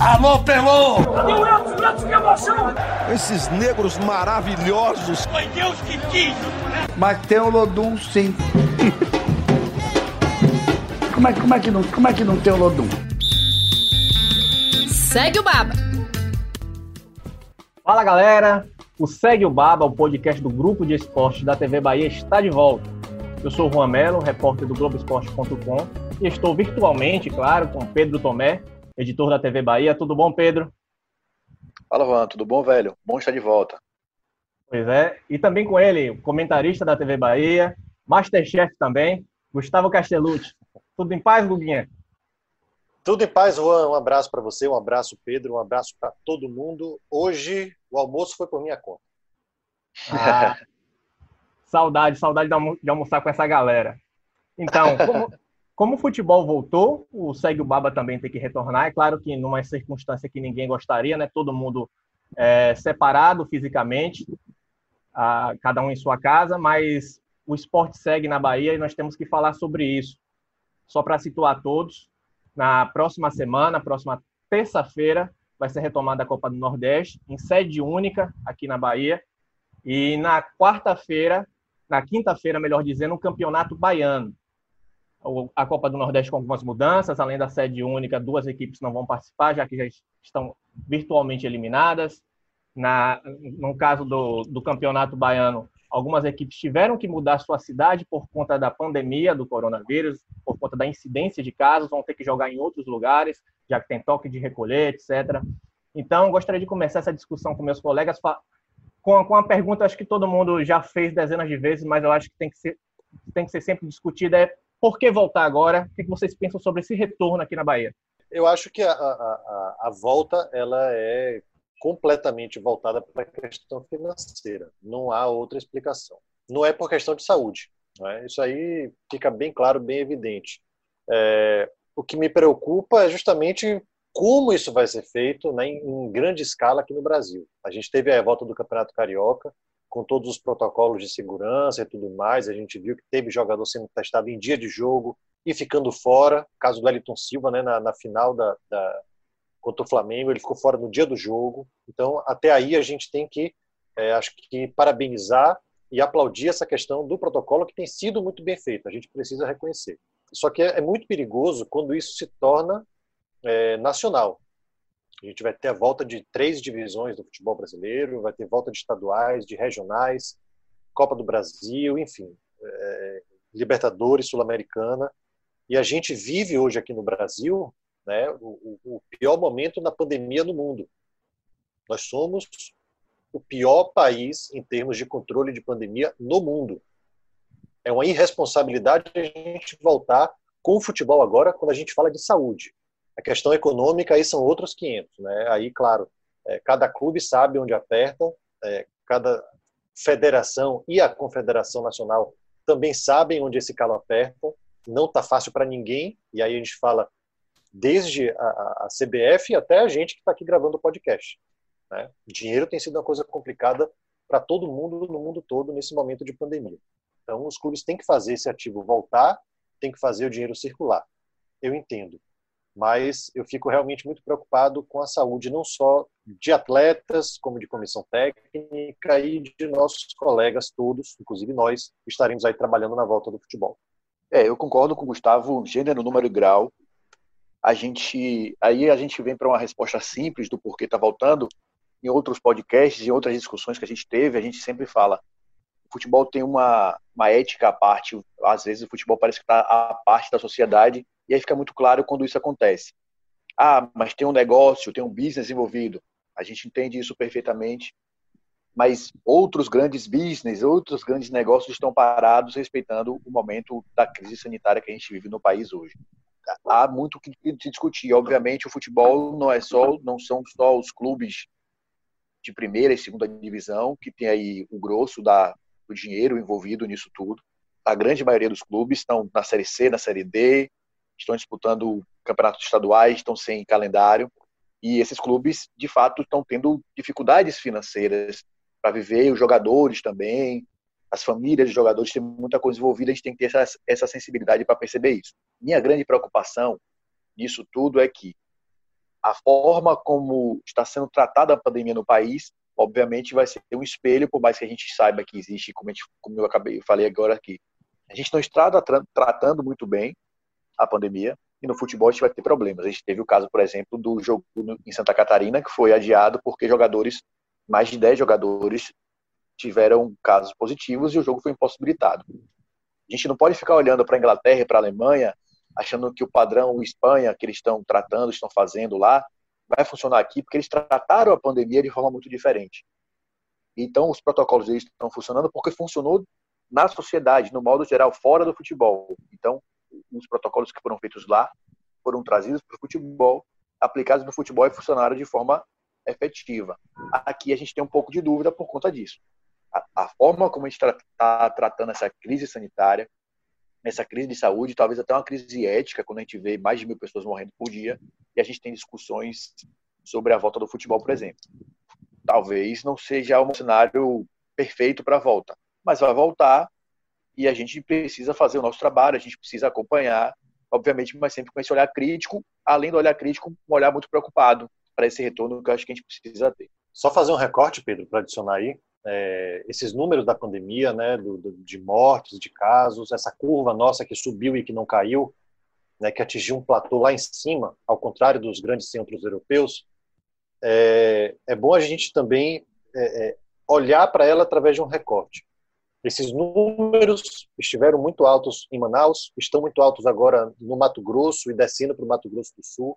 Alô, Pelô! Cadê o Elton? O Elton, que emoção! Esses negros maravilhosos! Foi Deus que quis! Mas tem o Lodum, sim. como, é, como, é que não, como é que não tem o Lodum? Segue o Baba! Fala galera, o Segue o Baba, o podcast do grupo de esportes da TV Bahia, está de volta. Eu sou o Juan Melo, repórter do Globoesporte.com e estou virtualmente, claro, com Pedro Tomé, editor da TV Bahia. Tudo bom, Pedro? Fala, Juan, tudo bom, velho? Bom estar de volta. Pois é, e também com ele, comentarista da TV Bahia, Masterchef também, Gustavo Castellucci. Tudo em paz, Guguinha? Tudo em paz, Juan. Um abraço para você, um abraço, Pedro, um abraço para todo mundo. Hoje o almoço foi por minha conta. Ah, saudade, saudade de almoçar com essa galera. Então, como, como o futebol voltou, o Segue o Baba também tem que retornar. É claro que numa circunstância que ninguém gostaria, né? Todo mundo é, separado fisicamente, a, cada um em sua casa, mas o esporte segue na Bahia e nós temos que falar sobre isso. Só para situar todos, na próxima semana, próxima terça-feira, vai ser retomada a Copa do Nordeste, em sede única aqui na Bahia. E na quarta-feira, na quinta-feira, melhor dizendo, o Campeonato Baiano a Copa do Nordeste com algumas mudanças, além da sede única, duas equipes não vão participar, já que já estão virtualmente eliminadas. Na, no caso do, do Campeonato Baiano, algumas equipes tiveram que mudar sua cidade por conta da pandemia do coronavírus, por conta da incidência de casos, vão ter que jogar em outros lugares, já que tem toque de recolher, etc. Então, gostaria de começar essa discussão com meus colegas com, com uma pergunta, acho que todo mundo já fez dezenas de vezes, mas eu acho que tem que ser, tem que ser sempre discutida, é por que voltar agora? O que vocês pensam sobre esse retorno aqui na Bahia? Eu acho que a, a, a volta ela é completamente voltada para a questão financeira. Não há outra explicação. Não é por questão de saúde. É? Isso aí fica bem claro, bem evidente. É, o que me preocupa é justamente como isso vai ser feito né, em, grande escala aqui no Brasil. A gente teve a volta do Campeonato Carioca, com todos os protocolos de segurança e tudo mais. A gente viu que teve jogador sendo testado em dia de jogo e ficando fora. Caso do Wellington Silva, né, na, na final da, da, contra o Flamengo, ele ficou fora no dia do jogo. Então, até aí a gente tem que, é, acho que, parabenizar e aplaudir essa questão do protocolo que tem sido muito bem feito. A gente precisa reconhecer. Só que é, é muito perigoso quando isso se torna é, nacional. A gente vai ter a volta de três divisões do futebol brasileiro, vai ter volta de estaduais, de regionais, Copa do Brasil, enfim, é, Libertadores, Sul-Americana. E a gente vive hoje aqui no Brasil né, o, o pior momento na pandemia no mundo. Nós somos o pior país em termos de controle de pandemia no mundo. É uma irresponsabilidade a gente voltar com o futebol agora quando a gente fala de saúde. A questão econômica aí são outros 500, né? Aí, claro, é, cada clube sabe onde aperta, é, cada federação e a confederação nacional também sabem onde esse calo aperta. Não está fácil para ninguém. E aí a gente fala desde a, a CBF até a gente que está aqui gravando o podcast. Né? Dinheiro tem sido uma coisa complicada para todo mundo no mundo todo nesse momento de pandemia. Então, os clubes têm que fazer esse ativo voltar, tem que fazer o dinheiro circular. Eu entendo mas eu fico realmente muito preocupado com a saúde não só de atletas, como de comissão técnica e de nossos colegas todos, inclusive nós, estaremos aí trabalhando na volta do futebol. É, eu concordo com o Gustavo, gênero, número e grau. A gente, aí a gente vem para uma resposta simples do porquê está voltando. Em outros podcasts, em outras discussões que a gente teve, a gente sempre fala o futebol tem uma, uma ética à parte. Às vezes o futebol parece que está à parte da sociedade e aí fica muito claro quando isso acontece. Ah, mas tem um negócio, tem um business envolvido. A gente entende isso perfeitamente. Mas outros grandes business, outros grandes negócios estão parados respeitando o momento da crise sanitária que a gente vive no país hoje. Há muito o que se discutir. Obviamente, o futebol não é só, não são só os clubes de primeira e segunda divisão que tem aí o grosso da, do dinheiro envolvido nisso tudo. A grande maioria dos clubes estão na Série C, na Série D, estão disputando campeonatos estaduais, estão sem calendário, e esses clubes, de fato, estão tendo dificuldades financeiras para viver, os jogadores também, as famílias de jogadores têm muita coisa envolvida, a gente tem que ter essa, essa sensibilidade para perceber isso. Minha grande preocupação nisso tudo é que a forma como está sendo tratada a pandemia no país, obviamente vai ser um espelho, por mais que a gente saiba que existe, como, gente, como eu acabei, eu falei agora aqui, a gente não está tratando muito bem a pandemia, e no futebol a gente vai ter problemas. A gente teve o caso, por exemplo, do jogo em Santa Catarina, que foi adiado porque jogadores, mais de 10 jogadores, tiveram casos positivos e o jogo foi impossibilitado. A gente não pode ficar olhando para a Inglaterra e para a Alemanha achando que o padrão Espanha que eles estão tratando, estão fazendo lá, vai funcionar aqui, porque eles trataram a pandemia de forma muito diferente. Então, os protocolos deles estão funcionando porque funcionou na sociedade, no modo geral, fora do futebol. Então, os protocolos que foram feitos lá foram trazidos para o futebol, aplicados no futebol e funcionaram de forma efetiva. Aqui a gente tem um pouco de dúvida por conta disso. A, a forma como a gente está tra tratando essa crise sanitária, essa crise de saúde, talvez até uma crise ética, quando a gente vê mais de mil pessoas morrendo por dia, e a gente tem discussões sobre a volta do futebol, por exemplo. Talvez não seja um cenário perfeito para a volta, mas vai voltar e a gente precisa fazer o nosso trabalho, a gente precisa acompanhar, obviamente, mas sempre com esse olhar crítico, além do olhar crítico, um olhar muito preocupado para esse retorno que eu acho que a gente precisa ter. Só fazer um recorte, Pedro, para adicionar aí, é, esses números da pandemia, né, do, do, de mortes, de casos, essa curva nossa que subiu e que não caiu, né, que atingiu um platô lá em cima, ao contrário dos grandes centros europeus, é, é bom a gente também é, é olhar para ela através de um recorte. Esses números estiveram muito altos em Manaus, estão muito altos agora no Mato Grosso e descendo para o Mato Grosso do Sul.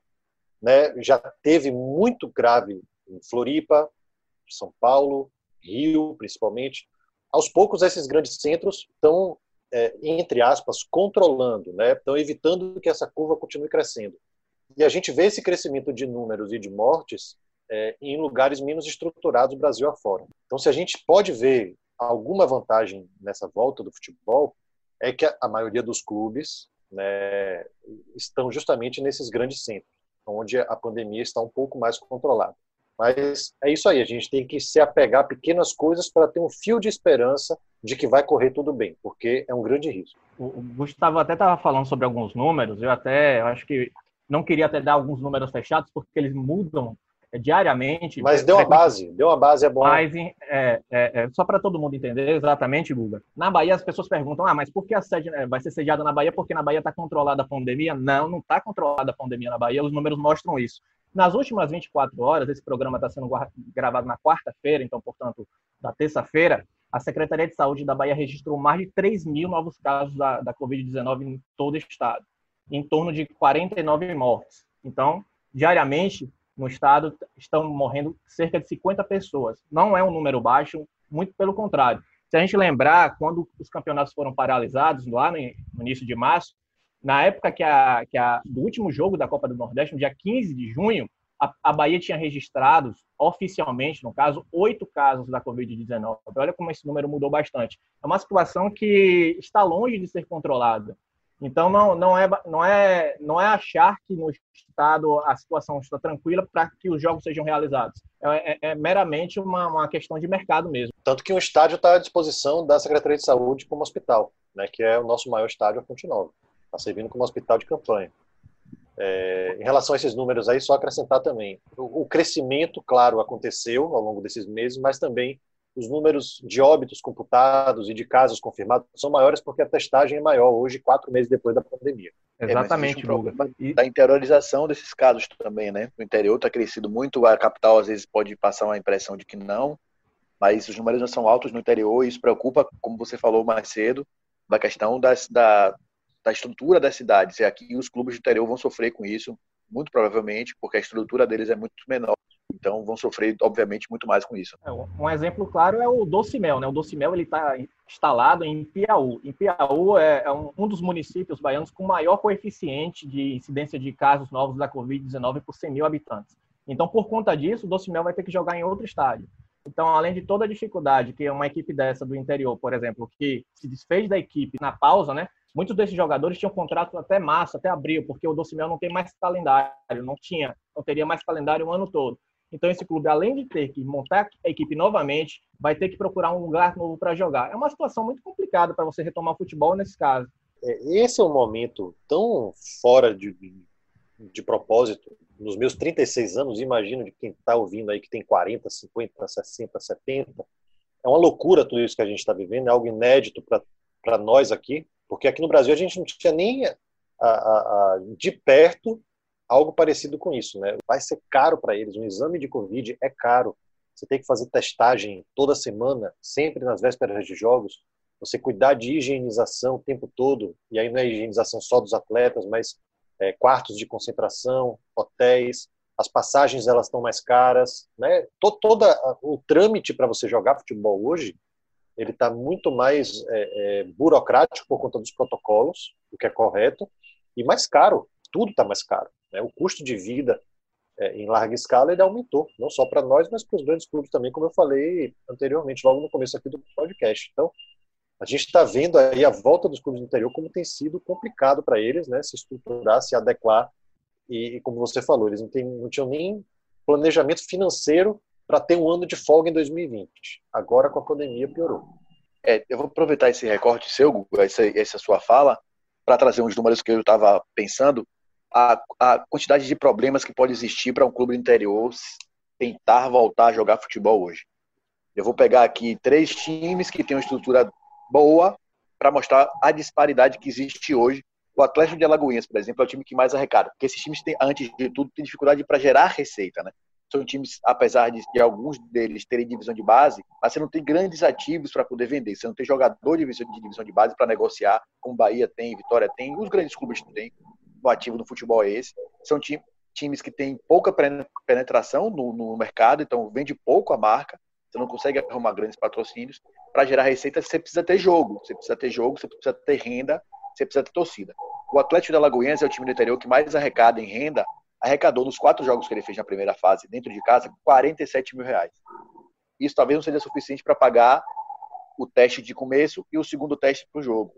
Né? Já teve muito grave em Floripa, São Paulo, Rio, principalmente. Aos poucos, esses grandes centros estão, é, entre aspas, controlando, né? estão evitando que essa curva continue crescendo. E a gente vê esse crescimento de números e de mortes é, em lugares menos estruturados Brasil afora. Então, se a gente pode ver alguma vantagem nessa volta do futebol, é que a maioria dos clubes né, estão justamente nesses grandes centros, onde a pandemia está um pouco mais controlada. Mas é isso aí, a gente tem que se apegar a pequenas coisas para ter um fio de esperança de que vai correr tudo bem, porque é um grande risco. O Gustavo até estava falando sobre alguns números, eu até acho que não queria até dar alguns números fechados, porque eles mudam diariamente. Mas deu uma base, deu uma base, é bom. Mas, é, é, é, só para todo mundo entender exatamente, Guga. Na Bahia, as pessoas perguntam: ah, mas por que a sede né, vai ser sediada na Bahia? Porque na Bahia está controlada a pandemia? Não, não está controlada a pandemia na Bahia, os números mostram isso. Nas últimas 24 horas, esse programa está sendo gravado na quarta-feira, então, portanto, da terça-feira, a Secretaria de Saúde da Bahia registrou mais de 3 mil novos casos da, da Covid-19 em todo o estado, em torno de 49 mortes. Então, diariamente, no estado estão morrendo cerca de 50 pessoas. Não é um número baixo, muito pelo contrário. Se a gente lembrar, quando os campeonatos foram paralisados lá no início de março, na época que a, que a, do último jogo da Copa do Nordeste, no dia 15 de junho, a, a Bahia tinha registrado, oficialmente, no caso, oito casos da Covid-19. Olha como esse número mudou bastante. É uma situação que está longe de ser controlada. Então, não, não, é, não, é, não é achar que no Estado a situação está tranquila para que os jogos sejam realizados. É, é, é meramente uma, uma questão de mercado mesmo. Tanto que o estádio está à disposição da Secretaria de Saúde como hospital, né, que é o nosso maior estádio, a Fonte Nova está servindo como hospital de campanha. É, em relação a esses números aí, só acrescentar também, o, o, crescimento, claro, aconteceu ao longo desses meses, mas também os números de óbitos computados e de casos confirmados são maiores porque a testagem é maior hoje, quatro meses depois da pandemia. Exatamente, é, um e... Da interiorização desses casos também, né? O interior está crescido muito, a capital às vezes pode passar uma impressão de que não, mas os números não são altos no interior e isso preocupa, como você falou mais cedo, da questão das, da, da estrutura das cidades. E aqui os clubes do interior vão sofrer com isso, muito provavelmente, porque a estrutura deles é muito menor. Então vão sofrer, obviamente, muito mais com isso. É, um exemplo claro é o Docimel, né? O Docimel ele está instalado em Piauí. Em Piauí é, é um, dos municípios baianos com maior coeficiente de incidência de casos novos da Covid-19 por 100 mil habitantes. Então, por conta disso, o Docimel vai ter que jogar em outro estádio. Então, além de toda a dificuldade que uma equipe dessa do interior, por exemplo, que se desfez da equipe na pausa, né? Muitos desses jogadores tinham contrato até março, até abril, porque o Docimel não tem mais calendário, não tinha, não teria mais calendário o ano todo. Então esse clube, além de ter que montar a equipe novamente, vai ter que procurar um lugar novo para jogar. É uma situação muito complicada para você retomar o futebol nesse caso. É, esse é um momento tão fora de, de propósito nos meus 36 anos, imagino de quem está ouvindo aí que tem 40, 50, 60, 70. É uma loucura tudo isso que a gente está vivendo, é algo inédito para nós aqui, porque aqui no Brasil a gente não tinha nem a, a, a, de perto algo parecido com isso. Né? Vai ser caro para eles, um exame de Covid é caro. Você tem que fazer testagem toda semana, sempre nas vésperas de jogos. Você cuidar de higienização o tempo todo, e aí não é higienização só dos atletas, mas é, quartos de concentração, hotéis, as passagens elas estão mais caras, né? Todo, toda o trâmite para você jogar futebol hoje ele está muito mais é, é, burocrático por conta dos protocolos, o que é correto, e mais caro. Tudo está mais caro. Né? O custo de vida é, em larga escala ele aumentou, não só para nós, mas para os grandes clubes também, como eu falei anteriormente, logo no começo aqui do podcast. Então, a gente está vendo aí a volta dos clubes do interior como tem sido complicado para eles, né, se estruturar, se adequar e, e como você falou, eles não, tem, não tinham nem planejamento financeiro para ter um ano de folga em 2020. Agora com a pandemia piorou. É, eu vou aproveitar esse recorte seu, essa, essa sua fala, para trazer uns números que eu estava pensando. A, a quantidade de problemas que pode existir para um clube interior tentar voltar a jogar futebol hoje. Eu vou pegar aqui três times que têm uma estrutura boa para mostrar a disparidade que existe hoje. O Atlético de Alagoinhas, por exemplo, é o time que mais arrecada, porque esses times, têm, antes de tudo, têm dificuldade para gerar receita. Né? São times, apesar de, de, alguns deles terem divisão de base, mas você não tem grandes ativos para poder vender. Você não tem jogador de divisão de, divisão de base para negociar, como Bahia tem, Vitória tem, os grandes clubes têm. O ativo no futebol é esse. São time, times que têm pouca penetração no, no mercado, então vende pouco a marca você não consegue arrumar grandes patrocínios. Para gerar receita, você precisa ter jogo. Você precisa ter jogo, você precisa ter renda, você precisa ter torcida. O Atlético da Lagoinhas é o time do interior que mais arrecada em renda. Arrecadou nos quatro jogos que ele fez na primeira fase, dentro de casa, 47 mil reais. Isso talvez não seja suficiente para pagar o teste de começo e o segundo teste para o jogo.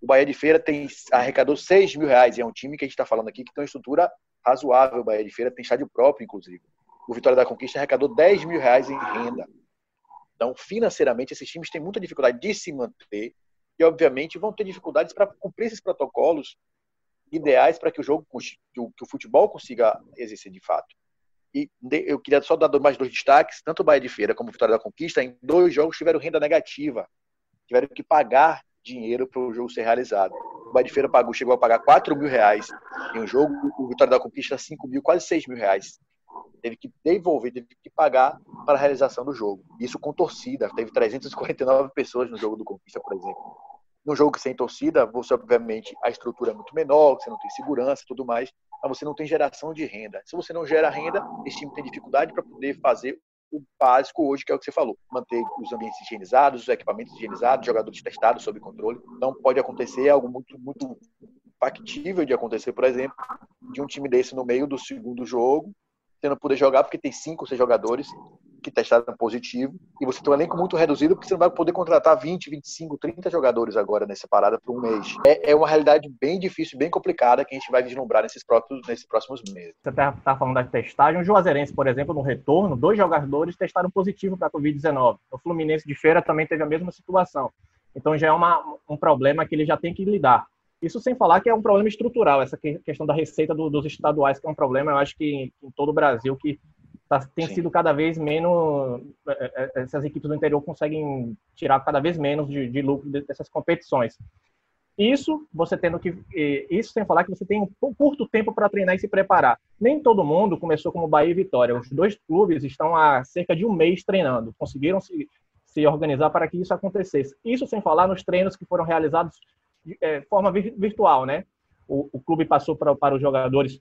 O Bahia de Feira tem arrecadou 6 mil reais e é um time que a gente está falando aqui que tem uma estrutura razoável. O Bahia de Feira tem estádio próprio, inclusive. O Vitória da Conquista arrecadou 10 mil reais em renda. Então, financeiramente, esses times têm muita dificuldade de se manter e, obviamente, vão ter dificuldades para cumprir esses protocolos ideais para que o jogo, que o, futebol consiga exercer de fato. E eu queria só dar mais dois destaques: tanto o Bahia de Feira como o Vitória da Conquista, em dois jogos tiveram renda negativa, tiveram que pagar dinheiro para o jogo ser realizado. O Bahia de Feira pagou, chegou a pagar 4 mil reais em um jogo, o Vitória da Conquista 5 mil, quase 6 mil reais teve que devolver, teve que pagar para a realização do jogo. Isso com torcida. Teve 349 pessoas no jogo do Conquista, por exemplo. No jogo sem torcida, você, obviamente, a estrutura é muito menor, você não tem segurança tudo mais, mas você não tem geração de renda. Se você não gera renda, esse time tem dificuldade para poder fazer o básico hoje, que é o que você falou. Manter os ambientes higienizados, os equipamentos higienizados, jogadores testados sob controle. Não pode acontecer algo muito, muito factível de acontecer, por exemplo, de um time desse no meio do segundo jogo você não poder jogar porque tem cinco, seis jogadores que testaram positivo e você tem um elenco muito reduzido porque você não vai poder contratar 20, 25, 30 jogadores agora nessa parada por um mês. É, é uma realidade bem difícil, bem complicada que a gente vai vislumbrar nesses próximos, nesses próximos meses. Você está tá falando da testagem. O Juazeirense, por exemplo, no retorno, dois jogadores testaram positivo para a Covid-19. O Fluminense de Feira também teve a mesma situação. Então já é uma, um problema que ele já tem que lidar. Isso sem falar que é um problema estrutural, essa questão da receita do, dos estaduais, que é um problema, eu acho que em todo o Brasil, que tá, tem Sim. sido cada vez menos. É, é, é, essas equipes do interior conseguem tirar cada vez menos de, de lucro dessas competições. Isso você tendo que. Isso sem falar que você tem um curto tempo para treinar e se preparar. Nem todo mundo começou como Bahia e Vitória. Os dois clubes estão há cerca de um mês treinando. Conseguiram se, se organizar para que isso acontecesse. Isso sem falar nos treinos que foram realizados de é, forma virtual, né? O, o clube passou para, para os jogadores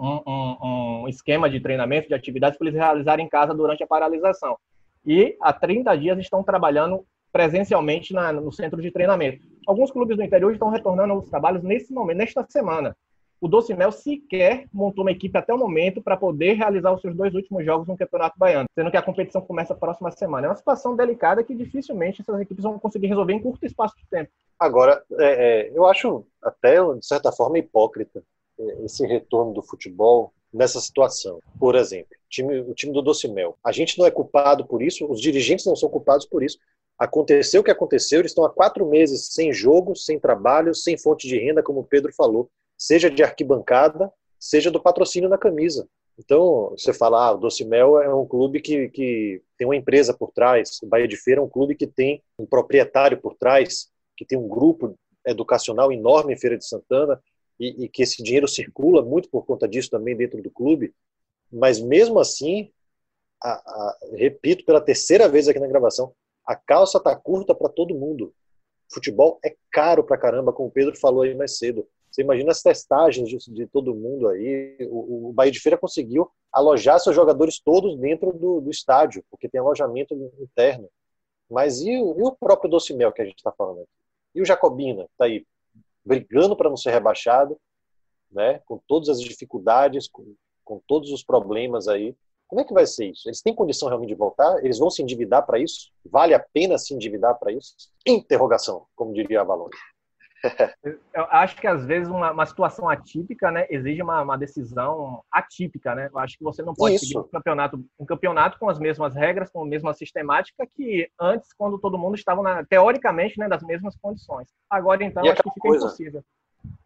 um, um, esquema de treinamento, de atividades para eles realizarem em casa durante a paralisação. E há 30 dias estão trabalhando presencialmente na, no centro de treinamento. Alguns clubes do interior estão retornando aos trabalhos nesse momento, nesta semana. O Doce Mel sequer montou uma equipe até o momento para poder realizar os seus dois últimos jogos no Campeonato Baiano, sendo que a competição começa a próxima semana. É uma situação delicada que dificilmente essas equipes vão conseguir resolver em curto espaço de tempo. Agora, é, é, eu acho até, de certa forma, hipócrita esse retorno do futebol nessa situação. Por exemplo, time, o time do Docimel. A gente não é culpado por isso, os dirigentes não são culpados por isso. Aconteceu o que aconteceu, eles estão há quatro meses sem jogo, sem trabalho, sem fonte de renda, como o Pedro falou, seja de arquibancada, seja do patrocínio na camisa. Então, você fala, ah, o Doce Mel é um clube que, que tem uma empresa por trás, o Bahia de Feira é um clube que tem um proprietário por trás, que tem um grupo educacional enorme em Feira de Santana, e, e que esse dinheiro circula muito por conta disso também dentro do clube, mas mesmo assim, a, a, repito pela terceira vez aqui na gravação, a calça tá curta para todo mundo. Futebol é caro para caramba, como o Pedro falou aí mais cedo. Você imagina as testagens de, de todo mundo aí. O, o, Bahia de Feira conseguiu alojar seus jogadores todos dentro do, do estádio, porque tem alojamento interno. Mas e, e o próprio Doce Mel que a gente está falando aqui? E o Jacobina, está aí brigando para não ser rebaixado, né? com todas as dificuldades, com, com todos os problemas aí. Como é que vai ser isso? Eles têm condição realmente de voltar? Eles vão se endividar para isso? Vale a pena se endividar para isso? Interrogação, como diria a Valone. Eu acho que às vezes uma, uma situação atípica, né, exige uma, uma, decisão atípica, né? Eu acho que você não pode Isso. seguir um campeonato, um campeonato com as mesmas regras, com a mesma sistemática que antes, quando todo mundo estava na, teoricamente, né, das mesmas condições. Agora, então, acho que fica coisa, impossível.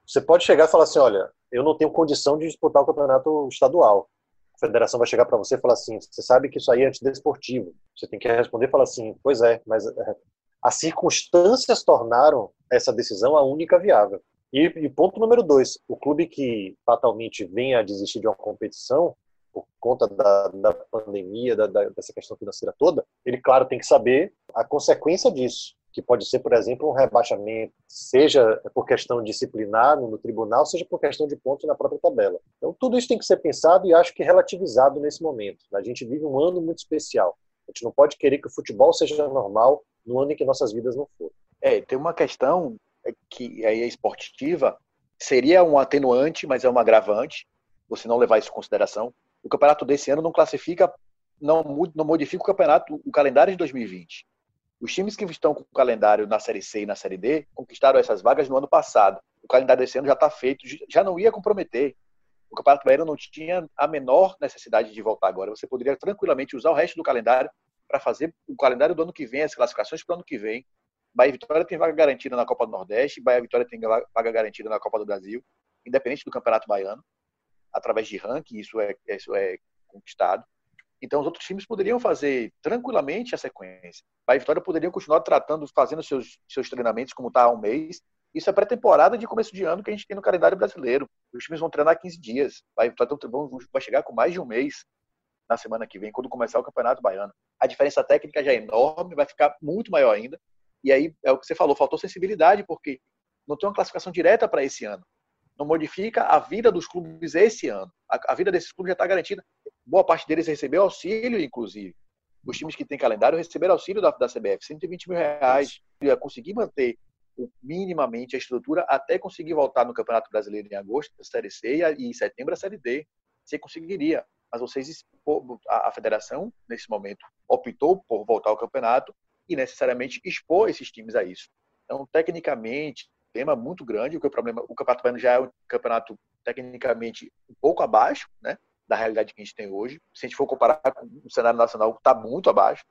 Você pode chegar e falar assim, olha, eu não tenho condição de disputar o campeonato estadual. A federação vai chegar para você e falar assim, você sabe que isso aí é antidesportivo. Você tem que responder e falar assim, pois é, mas é, as circunstâncias tornaram essa decisão a única viável. E, e, ponto número dois, o clube que fatalmente venha a desistir de uma competição por conta da, da pandemia, da, da, dessa questão financeira toda, ele, claro, tem que saber a consequência disso, que pode ser, por exemplo, um rebaixamento, seja por questão disciplinar no tribunal, seja por questão de pontos na própria tabela. Então, tudo isso tem que ser pensado e acho que relativizado nesse momento. A gente vive um ano muito especial. A gente não pode querer que o futebol seja normal no ano em que nossas vidas não foram. É, tem uma questão que aí é esportiva, seria um atenuante, mas é um agravante, você não levar isso em consideração. O campeonato desse ano não classifica, não, não modifica o campeonato, o calendário de 2020. Os times que estão com o calendário na Série C e na Série D conquistaram essas vagas no ano passado. O calendário desse ano já está feito, já não ia comprometer. O Campeonato Baiano não tinha a menor necessidade de voltar agora. Você poderia tranquilamente usar o resto do calendário para fazer o calendário do ano que vem, as classificações para o ano que vem. Bahia Vitória tem vaga garantida na Copa do Nordeste, Bahia Vitória tem vaga garantida na Copa do Brasil, independente do Campeonato Baiano, através de ranking, isso é, isso é conquistado. Então, os outros times poderiam fazer tranquilamente a sequência. Bahia Vitória poderiam continuar tratando, fazendo seus, seus treinamentos como está há um mês. Isso é pré-temporada de começo de ano que a gente tem no calendário brasileiro. Os times vão treinar 15 dias. Vitória vai chegar com mais de um mês na semana que vem, quando começar o Campeonato Baiano. A diferença técnica já é enorme, vai ficar muito maior ainda. E aí é o que você falou, faltou sensibilidade, porque não tem uma classificação direta para esse ano. Não modifica a vida dos clubes esse ano. A, a vida desses clubes já está garantida. Boa parte deles recebeu auxílio, inclusive. Os times que têm calendário receberam auxílio da, da CBF, 120 mil reais. Ia conseguir manter minimamente a estrutura até conseguir voltar no Campeonato Brasileiro em agosto, a Série C, e em setembro a Série D. Você conseguiria mas vocês, a federação, nesse momento, optou por voltar ao campeonato e necessariamente expor esses times a isso. Então, tecnicamente, tema muito grande, o problema, o Campeonato Baiano já é um campeonato tecnicamente um pouco abaixo, né, da realidade que a gente tem hoje. Se a gente for comparar com o cenário nacional, está muito abaixo.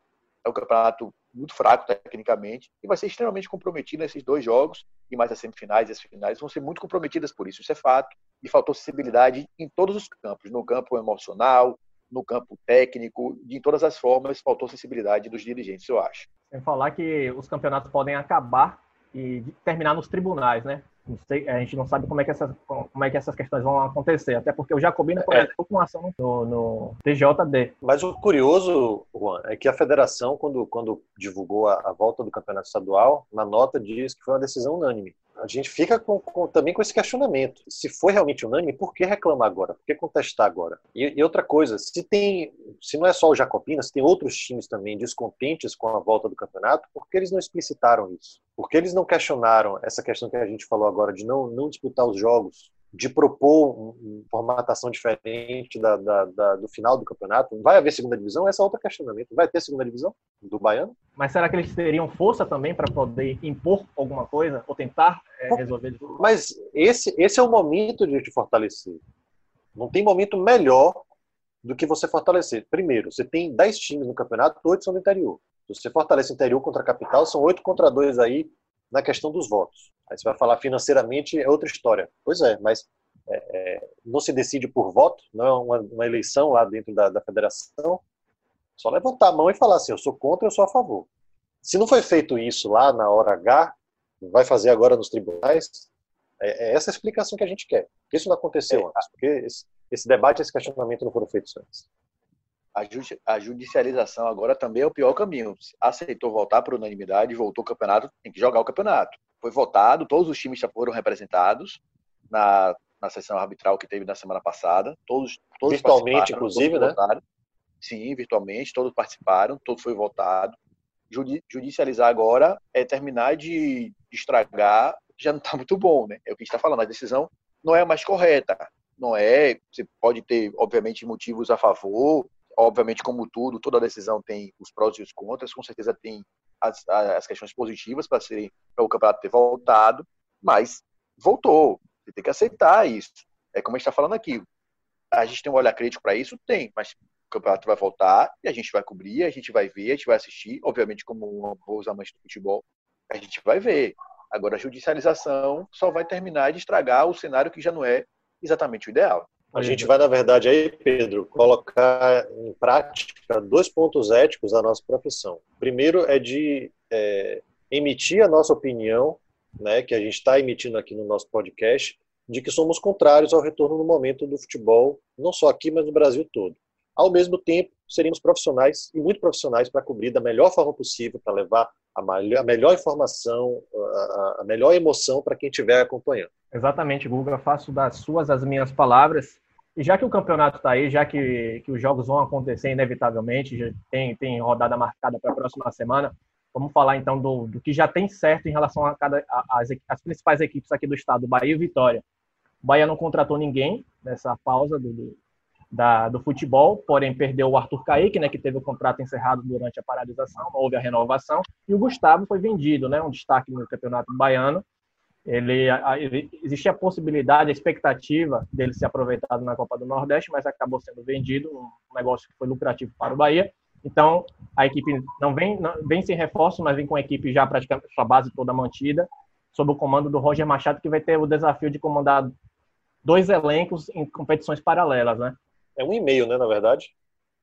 É um campeonato muito fraco tecnicamente e vai ser extremamente comprometido nesses dois jogos e mais as semifinais e as finais vão ser muito comprometidas por isso, isso é fato. E faltou sensibilidade em todos os campos, no campo emocional, no campo técnico, de todas as formas, faltou sensibilidade dos dirigentes, eu acho. Sem falar que os campeonatos podem acabar e terminar nos tribunais, né? Sei, a gente não sabe como é, que essas, como é que essas questões vão acontecer, até porque o Jacobino começou é. com ação no, no TJD. Mas o curioso, Juan, é que a federação, quando, quando divulgou a, a volta do campeonato estadual, na nota diz que foi uma decisão unânime a gente fica com, com, também com esse questionamento. Se foi realmente unânime, por que reclamar agora? Por que contestar agora? E, e, outra coisa, se tem, se não é só o Jacopina, se tem outros times também descontentes com a volta do campeonato, por que eles não explicitaram isso? Por que eles não questionaram essa questão que a gente falou agora de não, não disputar os jogos de propor uma formatação diferente da, da, da, do final do campeonato. Vai haver segunda divisão? Essa é outro questionamento. Vai ter segunda divisão do Baiano? Mas será que eles teriam força também para poder impor alguma coisa ou tentar é, resolver? Mas esse, esse é o momento de te fortalecer. Não tem momento melhor do que você fortalecer. Primeiro, você tem 10 times no campeonato, 8 são do interior. Se você fortalece o interior contra a capital, são 8 contra 2 aí na questão dos votos. Aí você vai falar financeiramente é outra história. Pois é, mas é, é, não se decide por voto, não é uma, uma eleição lá dentro da, da federação. Só levantar a mão e falar assim: eu sou contra, eu sou a favor. Se não foi feito isso lá na hora H, vai fazer agora nos tribunais. É, é essa a explicação que a gente quer. Porque isso não aconteceu é, antes. Porque esse, esse debate, esse questionamento não foram feitos antes. A, judicialização agora também é o pior caminho. Aceitou voltar por unanimidade, voltou o campeonato, tem que jogar o campeonato. Foi votado, todos os times já foram representados na, na sessão arbitral que teve na semana passada. Todos, todos virtualmente, inclusive, todos né? Votaram. Sim, virtualmente, todos participaram, todo foi votado. Judicializar agora é terminar de estragar, já não está muito bom, né? É o que a gente está falando, a decisão não é a mais correta. Não é, você pode ter, obviamente, motivos a favor, obviamente, como tudo, toda decisão tem os prós e os contras, com certeza tem as, as questões positivas para para o campeonato ter voltado, mas voltou. Você tem que aceitar isso. É como a gente está falando aqui. A gente tem um olhar crítico para isso? Tem, mas o campeonato vai voltar e a gente vai cobrir, a gente vai ver, a gente vai assistir. Obviamente, como bons amantes do futebol, a gente vai ver. Agora, a judicialização só vai terminar de estragar o cenário que já não é exatamente o ideal. A gente vai, na verdade, aí, Pedro, colocar em prática dois pontos éticos da nossa profissão. Primeiro é de é, emitir a nossa opinião, né, que a gente está emitindo aqui no nosso podcast, de que somos contrários ao retorno no momento do futebol, não só aqui, mas no Brasil todo. Ao mesmo tempo, seríamos profissionais e muito profissionais para cobrir da melhor forma possível, para levar a, melhor, a melhor informação, a, a melhor emoção para quem estiver acompanhando. Exatamente, Guga. Faço das suas as minhas palavras. E já que o campeonato está aí, já que, que os jogos vão acontecer inevitavelmente, já tem, tem rodada marcada para a próxima semana, vamos falar então do, do que já tem certo em relação a cada as, as principais equipes aqui do estado, Bahia e Vitória. O Bahia não contratou ninguém nessa pausa do, do, da, do futebol, porém perdeu o Arthur Kaique, né, que teve o contrato encerrado durante a paralisação, não houve a renovação, e o Gustavo foi vendido, né, um destaque no campeonato baiano, ele, ele, existia a possibilidade, a expectativa dele ser aproveitado na Copa do Nordeste, mas acabou sendo vendido, um negócio que foi lucrativo para o Bahia. Então, a equipe não vem, não, vem sem reforço, mas vem com a equipe já praticamente sua base toda mantida, sob o comando do Roger Machado, que vai ter o desafio de comandar dois elencos em competições paralelas, né? É um e-mail, né, na verdade?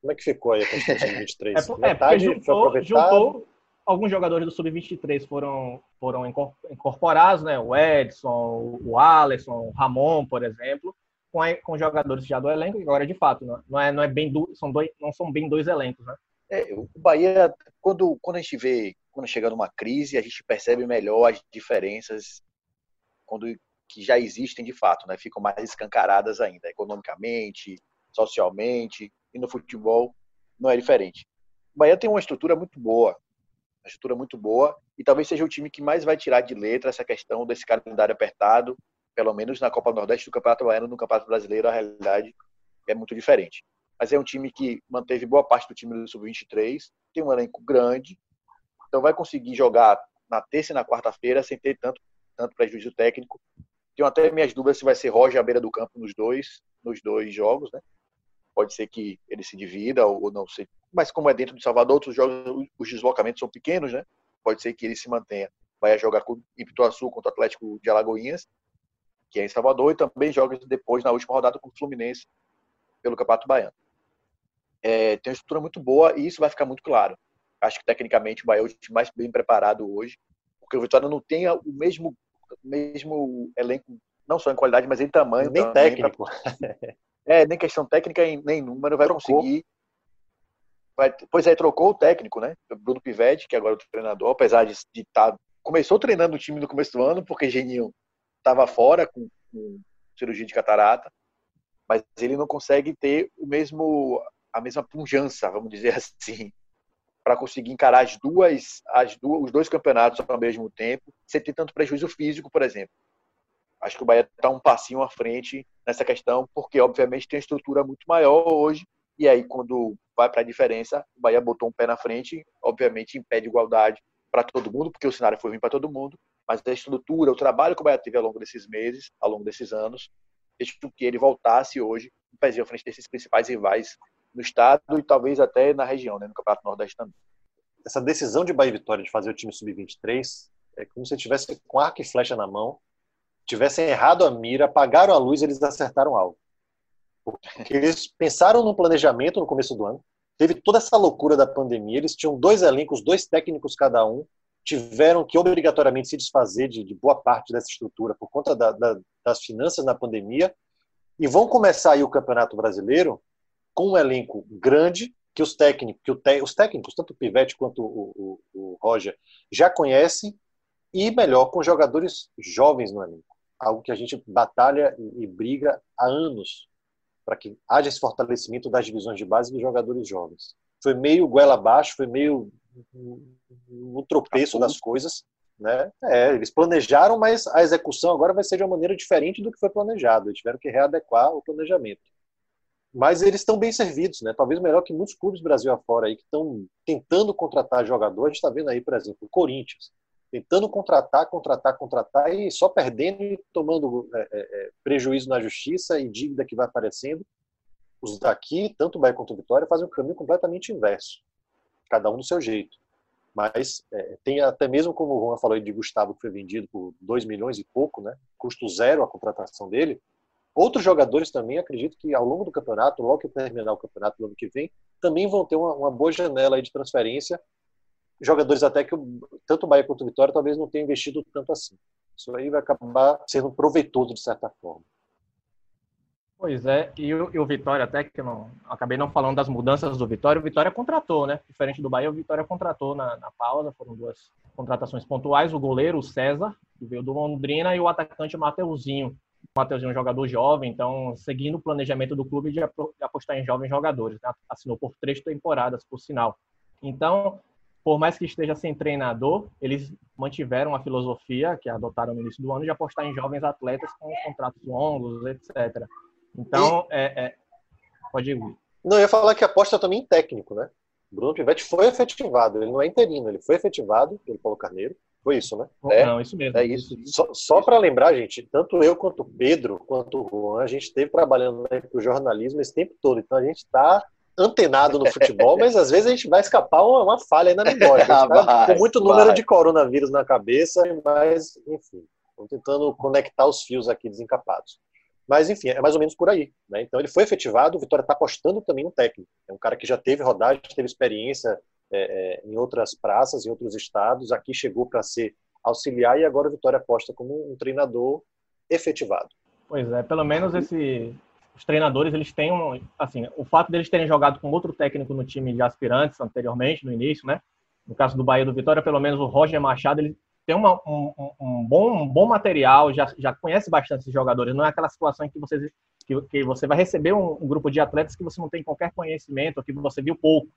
Como é que ficou aí a competição 23? É, é, Metade juntou, juntou alguns jogadores do Sub-23 foram, foram incorporados, né? O Edson, o Alisson, o Ramon, por exemplo, com, a, com jogadores já do elenco, agora de fato, não é, não é bem do, são dois, não são bem dois elencos, né? É, o Bahia, quando, quando a gente vê, quando chega numa crise, a gente percebe melhor as diferenças quando que já existem de fato, né? Ficam mais escancaradas ainda, economicamente, socialmente, e no futebol não é diferente. O Bahia tem uma estrutura muito boa, uma estrutura muito boa e talvez seja o time que mais vai tirar de letra essa questão desse calendário apertado, pelo menos na Copa Nordeste do Campeonato Baiano, no Campeonato Brasileiro a realidade é muito diferente. Mas é um time que manteve boa parte do time do Sub-23, tem um elenco grande, então vai conseguir jogar na terça e na quarta-feira sem ter tanto, tanto prejuízo técnico. Tenho até minhas dúvidas se vai ser Roger à beira do campo nos dois, nos dois jogos, né? Pode ser que ele se divida ou não sei mas como é dentro de Salvador, outros jogos, os deslocamentos são pequenos, né? Pode ser que ele se mantenha. Vai jogar com Ipituaçu contra o Atlético de Alagoinhas, que é em Salvador, e também joga depois na última rodada com o Fluminense pelo Campeonato Baiano. É, tem uma estrutura muito boa e isso vai ficar muito claro. Acho que tecnicamente o Bahia é o time mais bem preparado hoje, porque o Vitória não tem o mesmo, mesmo elenco, não só em qualidade, mas em tamanho. Nem técnico. Pra... É, nem questão técnica, nem número, vai Trocou. conseguir Pois é, trocou o técnico, né? Bruno Pivetti, que agora é o treinador, apesar de estar. Tá, começou treinando o time no começo do ano, porque Geninho estava fora com, com, cirurgia de catarata, mas ele não consegue ter o mesmo a mesma punjança, vamos dizer assim, para conseguir encarar as duas, as duas, os dois campeonatos ao mesmo tempo, sem ter tanto prejuízo físico, por exemplo. Acho que o Bahia está um passinho à frente nessa questão, porque obviamente tem uma estrutura muito maior hoje e aí, quando vai para a diferença, o Bahia botou um pé na frente, obviamente impede igualdade para todo mundo, porque o cenário foi ruim para todo mundo, mas a estrutura, o trabalho que o Bahia teve ao longo desses meses, ao longo desses anos, fez com que ele voltasse hoje um pezinho à frente desses principais rivais no estado e talvez até na região, né, no Campeonato Nordeste também. Essa decisão de Bahia e Vitória de fazer o time sub-23 é como se tivesse com arco e flecha na mão, tivessem errado a mira, apagaram a luz, eles acertaram algo. Porque eles pensaram no planejamento no começo do ano, teve toda essa loucura da pandemia, eles tinham dois elencos, dois técnicos cada um, tiveram que obrigatoriamente se desfazer de, de boa parte dessa estrutura por conta da, da, das finanças na pandemia, e vão começar aí o Campeonato Brasileiro com um elenco grande, que os técnicos, que te, os técnicos, tanto o Pivete quanto o, o, o Roger, já conhecem, e melhor, com jogadores jovens no elenco. Algo que a gente batalha e, e briga há anos para que haja esse fortalecimento das divisões de base dos jogadores jovens. Foi meio goela abaixo, foi meio um tropeço das coisas. Né? É, eles planejaram, mas a execução agora vai ser de uma maneira diferente do que foi planejado. Eles tiveram que readequar o planejamento. Mas eles estão bem servidos, né? talvez melhor que muitos clubes Brasil afora aí que estão tentando contratar jogadores. A gente está vendo aí, por exemplo, o Corinthians tentando contratar, contratar, contratar e só perdendo e tomando é, é, é, prejuízo na justiça e dívida que vai aparecendo. Os daqui, tanto o Bahia quanto o Vitória, fazem um caminho completamente inverso, cada um do seu jeito. Mas é, tem até mesmo, como o Juan falou aí de Gustavo, que foi vendido por 2 milhões e pouco, né? custo zero a contratação dele. Outros jogadores também, acredito que ao longo do campeonato, logo que terminar o campeonato no ano que vem, também vão ter uma, uma boa janela de transferência jogadores até que tanto o Bahia quanto o Vitória talvez não tenham investido tanto assim. Isso aí vai acabar sendo proveitoso de certa forma. Pois é, e o, e o Vitória, até que não acabei não falando das mudanças do Vitória, o Vitória contratou, né? Diferente do Bahia, o Vitória contratou na, na pausa, foram duas contratações pontuais, o goleiro, o César, que veio do Londrina, e o atacante Mateuzinho. O Mateuzinho é um jogador jovem, então, seguindo o planejamento do clube de apostar em jovens jogadores, né? assinou por três temporadas, por sinal. Então, por mais que esteja sem treinador, eles mantiveram a filosofia que adotaram no início do ano de apostar em jovens atletas com contratos longos, etc. Então, e... é, é... pode ir. Não, eu ia falar que aposta também em técnico, né? Bruno Pivetti foi efetivado, ele não é interino, ele foi efetivado pelo Paulo Carneiro. Foi isso, né? É, não, isso mesmo. É isso. Só, só para lembrar, gente, tanto eu quanto o Pedro, quanto o Juan, a gente esteve trabalhando né, para o jornalismo esse tempo todo. Então a gente está antenado no futebol, mas às vezes a gente vai escapar uma, uma falha aí na memória. Tá com muito número vai. de coronavírus na cabeça, mas, enfim, estou tentando conectar os fios aqui desencapados. Mas, enfim, é mais ou menos por aí. Né? Então, ele foi efetivado, o Vitória está apostando também no técnico. É um cara que já teve rodagem, teve experiência é, é, em outras praças, em outros estados, aqui chegou para ser auxiliar e agora o Vitória aposta como um treinador efetivado. Pois é, pelo menos esse os treinadores eles têm um, assim, o fato deles terem jogado com outro técnico no time de aspirantes anteriormente, no início, né? No caso do Bahia do Vitória, pelo menos o Roger Machado, ele tem uma, um, um, bom, um bom material, já, já conhece bastante esses jogadores. Não é aquela situação em que você, que, que você vai receber um, um, grupo de atletas que você não tem qualquer conhecimento, ou que você viu pouco.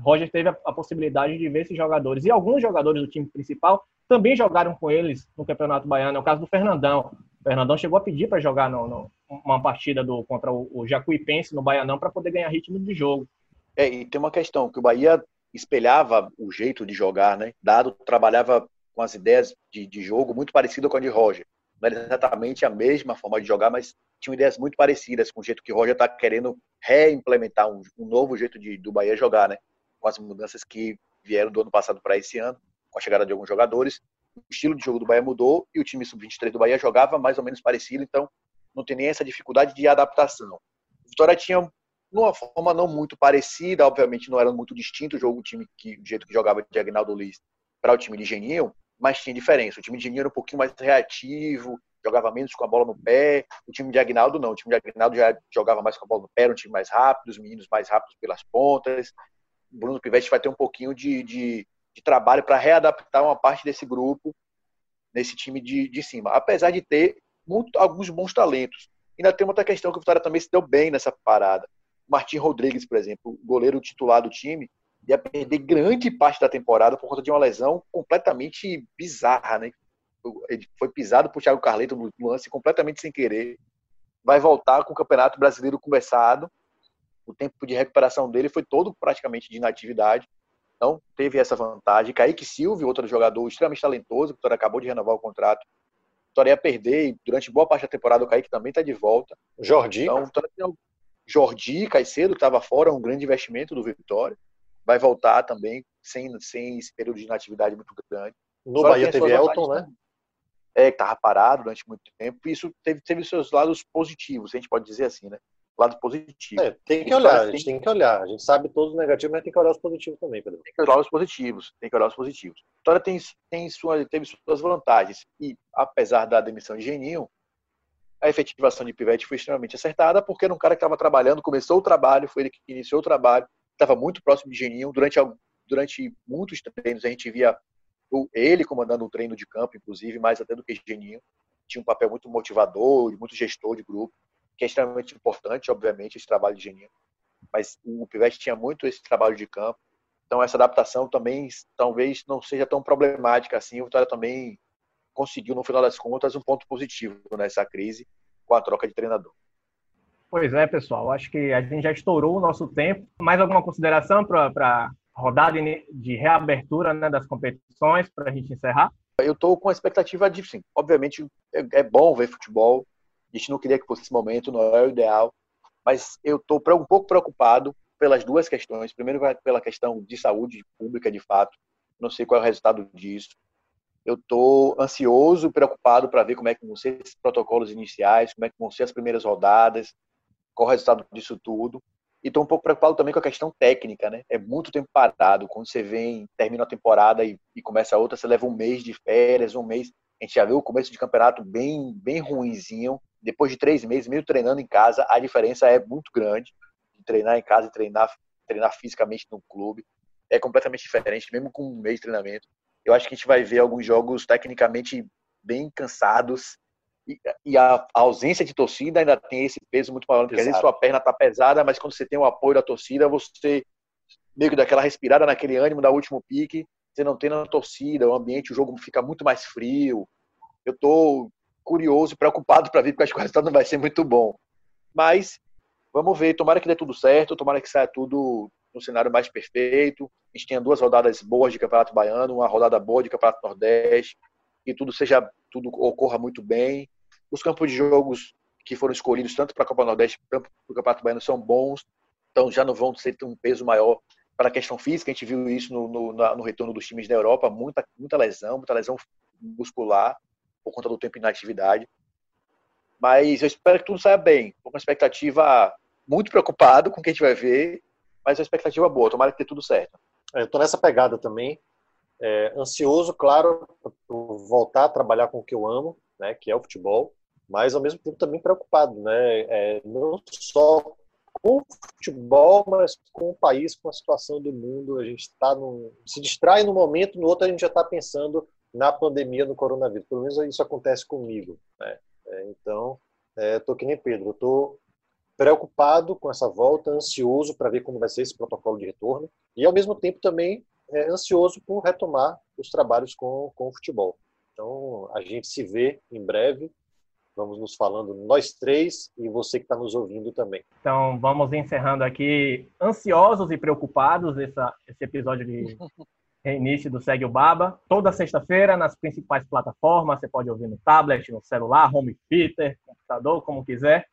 Roger teve a, a, possibilidade de ver esses jogadores. E alguns jogadores do time principal também jogaram com eles no Campeonato Baiano. É o caso do Fernandão. O Fernandão chegou a pedir para jogar no, no, uma partida do, contra o, o Jacuipense no Baianão para poder ganhar ritmo de jogo. É, e tem uma questão, que o Bahia espelhava o jeito de jogar, né? Dado trabalhava com as ideias de, de jogo muito parecidas com a de Roger. Não era exatamente a mesma forma de jogar, mas tinham ideias muito parecidas com o jeito que Roger está querendo reimplementar um, um, novo jeito de, do Bahia jogar, né? Com as mudanças que vieram do ano passado para esse ano, com a chegada de alguns jogadores. O estilo de jogo do Bahia mudou e o time sub-23 do Bahia jogava mais ou menos parecido, então não tem nem essa dificuldade de adaptação. O Vitória tinha uma forma não muito parecida, obviamente não era muito distinto o jogo, o time que, do jeito que jogava de Agnaldo Luiz para o time de Geninho, mas tinha diferença. O time de Geninho era um pouquinho mais reativo, jogava menos com a bola no pé. O time de Agnaldo não. O time de Agnaldo já jogava mais com a bola no pé, era um time mais rápido, os meninos mais rápidos pelas pontas. O Bruno Pivete vai ter um pouquinho de, de, de trabalho para readaptar uma parte desse grupo nesse time de, de cima. Apesar de ter muito, alguns bons talentos. Ainda tem outra questão que o Vitória também se deu bem nessa parada. Martim Rodrigues, por exemplo, goleiro titular do time, ia perder grande parte da temporada por conta de uma lesão completamente bizarra, né? Ele foi pisado por Thiago Carleto no lance completamente sem querer. Vai voltar com o Campeonato Brasileiro começado. O tempo de recuperação dele foi todo praticamente de inatividade. Então, teve essa vantagem. Kaique Silva, outro jogador extremamente talentoso, que acabou de renovar o contrato, Vitória ia perder e durante boa parte da temporada o Kaique também está de volta. Jordi. Então, Jordi Caicedo, que estava fora, um grande investimento do Vitória. Vai voltar também, sem, sem esse período de inatividade muito grande. No Bahia teve Elton, né? é, que estava parado durante muito tempo, e isso teve, teve seus lados positivos, a gente pode dizer assim, né? Lado positivo. É, tem que olhar, a gente tem que olhar. A gente sabe todos os negativos, mas tem que olhar os positivos também, Pedro. Tem que olhar os positivos, tem que olhar os positivos. A Vitória tem, tem sua, teve suas vantagens, e apesar da demissão de Geninho, a efetivação de Pivete foi extremamente acertada, porque era um cara que estava trabalhando, começou o trabalho, foi ele que iniciou o trabalho, estava muito próximo de Geninho. Durante, durante muitos treinos a gente via ele comandando o treino de campo, inclusive, mais até do que Geninho. Tinha um papel muito motivador, muito gestor de grupo que é extremamente importante, obviamente, esse trabalho de Geninho. Mas o Pivete tinha muito esse trabalho de campo. Então, essa adaptação também talvez não seja tão problemática assim. O Vitória também conseguiu, no final das contas, um ponto positivo nessa crise com a troca de treinador. Pois é, pessoal. Acho que a gente já estourou o nosso tempo. Mais alguma consideração para a rodada de reabertura né, das competições, para a gente encerrar? Eu estou com a expectativa de, sim, obviamente, é, é bom ver futebol, a gente não queria que fosse esse momento, não é o ideal, mas eu estou um pouco preocupado pelas duas questões. Primeiro, pela questão de saúde pública, de fato. Não sei qual é o resultado disso. Eu estou ansioso preocupado para ver como é que vão ser esses protocolos iniciais, como é que vão ser as primeiras rodadas, qual é o resultado disso tudo. E estou um pouco preocupado também com a questão técnica, né? É muito tempo parado. Quando você vem, termina a temporada e, e começa a outra, você leva um mês de férias, um mês. A gente já viu o começo de campeonato bem, bem ruinzinho depois de três meses, mesmo treinando em casa, a diferença é muito grande. De treinar em casa e treinar, treinar fisicamente no clube é completamente diferente, mesmo com um mês de treinamento. Eu acho que a gente vai ver alguns jogos tecnicamente bem cansados e, e a, a, ausência de torcida ainda tem esse peso muito maior, porque às vezes sua perna está pesada, mas quando você tem o apoio da torcida, você meio que daquela respirada naquele ânimo da último pique, você não tem na torcida, o ambiente, o jogo fica muito mais frio. Eu estou curioso e preocupado para ver, porque acho que o resultado não vai ser muito bom. Mas vamos ver, tomara que dê tudo certo, tomara que saia tudo no cenário mais perfeito. A gente tenha duas rodadas boas de Campeonato Baiano, uma rodada boa de Campeonato Nordeste, que tudo seja, tudo ocorra muito bem. Os campos de jogos que foram escolhidos tanto para a Copa Nordeste quanto para o Campeonato Baiano são bons, então já não vão ter um peso maior para a questão física. A gente viu isso no, no, no retorno dos times da Europa, muita, muita lesão, muita lesão muscular por conta do tempo de inatividade. Mas eu espero que tudo saia bem. Estou com uma expectativa muito preocupado com o que a gente vai ver, mas uma expectativa boa. Tomara que dê tudo certo. É, eu estou nessa pegada também. É, ansioso, claro, por voltar a trabalhar com o que eu amo, né, que é o futebol, mas ao mesmo tempo também preocupado, né, é, não só com o futebol, mas com o país, com a situação do mundo. A gente está se distrai no momento, no outro a gente já está pensando na pandemia do coronavírus. Pelo menos isso acontece comigo. Né? É, então, estou é, que nem Pedro. Estou preocupado com essa volta, ansioso para ver como vai ser esse protocolo de retorno e, ao mesmo tempo, também é, ansioso por retomar os trabalhos com, com o futebol. Então, a gente se vê em breve. Vamos nos falando nós três e você que está nos ouvindo também. Então, vamos encerrando aqui, ansiosos e preocupados, essa, esse episódio de reinício do Segue o Baba, toda sexta-feira nas principais plataformas, você pode ouvir no tablet, no celular, home theater, computador, como quiser.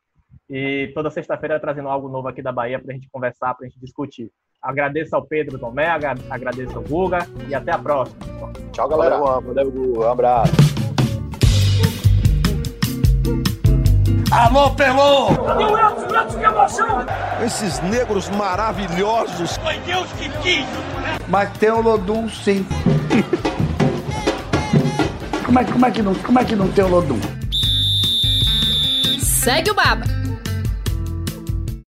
E toda sexta-feira trazendo algo novo aqui da Bahia para a gente conversar, para a gente discutir. Agradeço ao Pedro Tomé, agradeço ao Guga e até a próxima. Tchau, galera. Valeu, Um abraço. Alô, Pelô! Esses negros maravilhosos! Foi Deus que quis! Mas tem o Lodum, sim. como, é, como, é que não, como é que não tem o Lodum? Segue o Baba!